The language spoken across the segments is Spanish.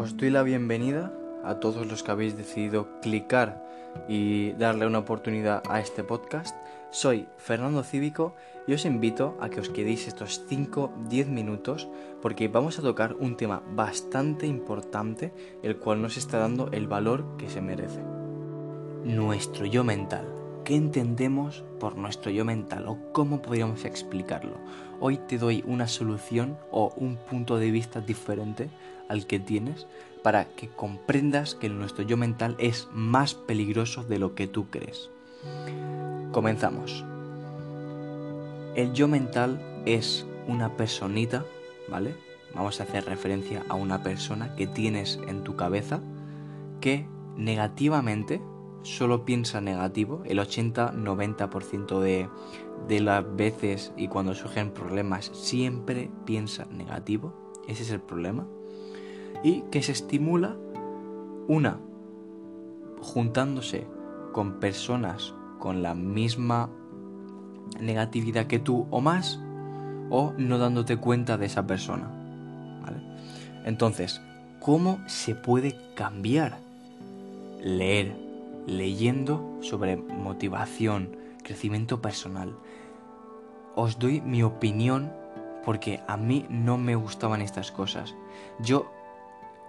os doy la bienvenida a todos los que habéis decidido clicar y darle una oportunidad a este podcast. Soy Fernando Cívico y os invito a que os quedéis estos 5-10 minutos porque vamos a tocar un tema bastante importante el cual nos está dando el valor que se merece. Nuestro yo mental. ¿Qué entendemos por nuestro yo mental o cómo podríamos explicarlo? Hoy te doy una solución o un punto de vista diferente al que tienes para que comprendas que nuestro yo mental es más peligroso de lo que tú crees. Comenzamos. El yo mental es una personita, ¿vale? Vamos a hacer referencia a una persona que tienes en tu cabeza que negativamente solo piensa negativo, el 80-90% de, de las veces y cuando surgen problemas siempre piensa negativo, ese es el problema, y que se estimula una juntándose con personas con la misma negatividad que tú o más, o no dándote cuenta de esa persona. Entonces, ¿cómo se puede cambiar? Leer, leyendo sobre motivación, crecimiento personal. Os doy mi opinión porque a mí no me gustaban estas cosas. Yo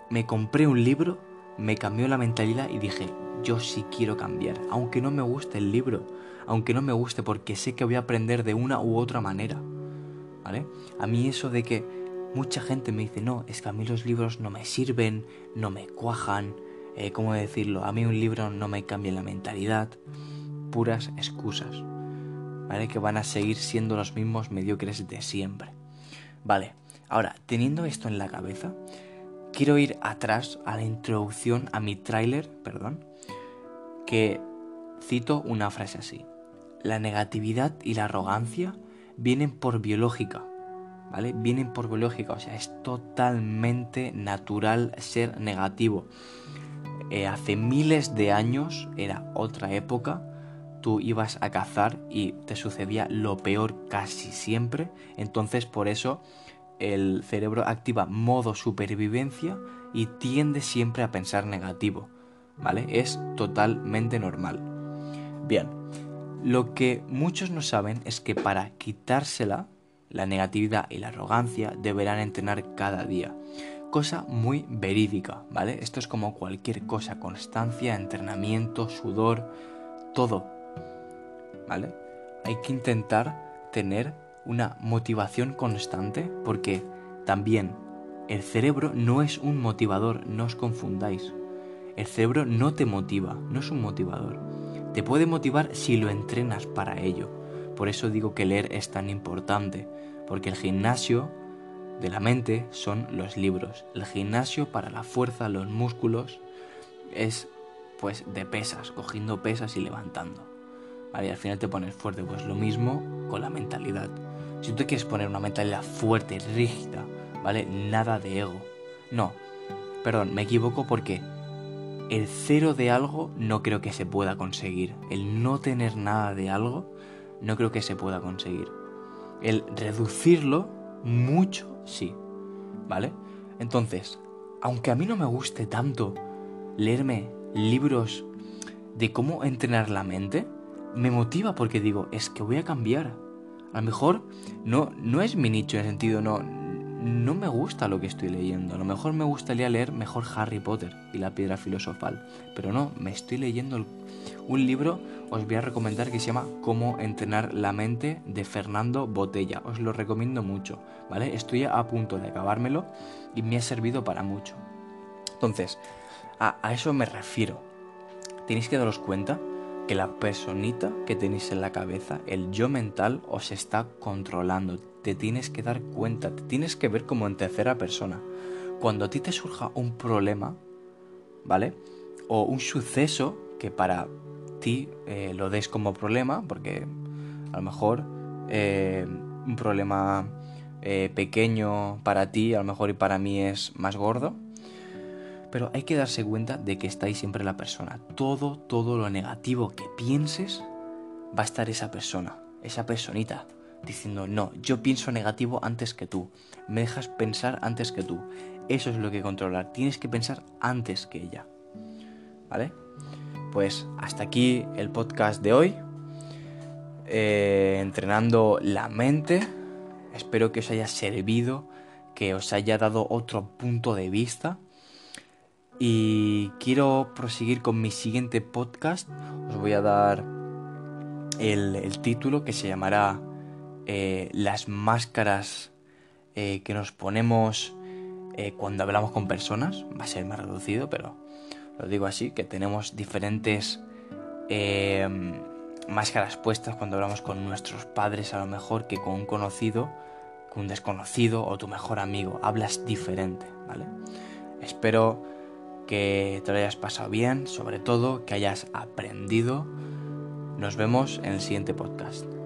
me compré un libro, me cambió la mentalidad y dije, yo sí quiero cambiar, aunque no me guste el libro, aunque no me guste porque sé que voy a aprender de una u otra manera. ¿Vale? A mí eso de que mucha gente me dice, no, es que a mí los libros no me sirven, no me cuajan, eh, ¿cómo decirlo? A mí un libro no me cambia la mentalidad, puras excusas, ¿vale? Que van a seguir siendo los mismos mediocres de siempre. Vale, ahora, teniendo esto en la cabeza, quiero ir atrás a la introducción a mi tráiler, perdón, que cito una frase así. La negatividad y la arrogancia vienen por biológica, ¿vale? Vienen por biológica, o sea, es totalmente natural ser negativo. Eh, hace miles de años era otra época, tú ibas a cazar y te sucedía lo peor casi siempre, entonces por eso el cerebro activa modo supervivencia y tiende siempre a pensar negativo, ¿vale? Es totalmente normal. Bien, lo que muchos no saben es que para quitársela, la negatividad y la arrogancia deberán entrenar cada día cosa muy verídica, ¿vale? Esto es como cualquier cosa, constancia, entrenamiento, sudor, todo, ¿vale? Hay que intentar tener una motivación constante porque también el cerebro no es un motivador, no os confundáis. El cerebro no te motiva, no es un motivador. Te puede motivar si lo entrenas para ello. Por eso digo que leer es tan importante, porque el gimnasio de la mente son los libros. El gimnasio para la fuerza, los músculos, es pues de pesas, cogiendo pesas y levantando. Vale, y al final te pones fuerte, pues lo mismo con la mentalidad. Si tú quieres poner una mentalidad fuerte, rígida, ¿vale? Nada de ego. No, perdón, me equivoco porque el cero de algo no creo que se pueda conseguir. El no tener nada de algo no creo que se pueda conseguir. El reducirlo mucho sí. ¿Vale? Entonces, aunque a mí no me guste tanto leerme libros de cómo entrenar la mente, me motiva porque digo, es que voy a cambiar. A lo mejor no, no es mi nicho en el sentido, no, no me gusta lo que estoy leyendo. A lo mejor me gustaría leer mejor Harry Potter y la piedra filosofal. Pero no, me estoy leyendo un libro, os voy a recomendar que se llama Cómo entrenar la mente de Fernando Botella. Os lo recomiendo mucho, ¿vale? Estoy a punto de acabármelo y me ha servido para mucho. Entonces, a, eso me refiero. Tenéis que daros cuenta que la personita que tenéis en la cabeza, el yo mental, os está controlando. Te tienes que dar cuenta, te tienes que ver como en tercera persona. Cuando a ti te surja un problema, ¿vale? O un suceso que para ti eh, lo des como problema, porque a lo mejor eh, un problema eh, pequeño para ti, a lo mejor y para mí es más gordo, pero hay que darse cuenta de que está ahí siempre la persona. Todo, todo lo negativo que pienses, va a estar esa persona, esa personita, diciendo, no, yo pienso negativo antes que tú, me dejas pensar antes que tú. Eso es lo que controlar. Tienes que pensar antes que ella. ¿Vale? Pues hasta aquí el podcast de hoy. Eh, entrenando la mente. Espero que os haya servido, que os haya dado otro punto de vista. Y quiero proseguir con mi siguiente podcast. Os voy a dar el, título que se llamará eh, Las máscaras eh, que nos ponemos cuando hablamos con personas. Va a ser más reducido, pero lo digo así, que tenemos diferentes máscaras puestas cuando hablamos con nuestros padres a lo mejor que con un conocido, con un desconocido o tu mejor amigo. Hablas diferente, ¿vale? Espero que te lo hayas pasado bien, sobre todo que hayas aprendido. Nos vemos en el siguiente podcast.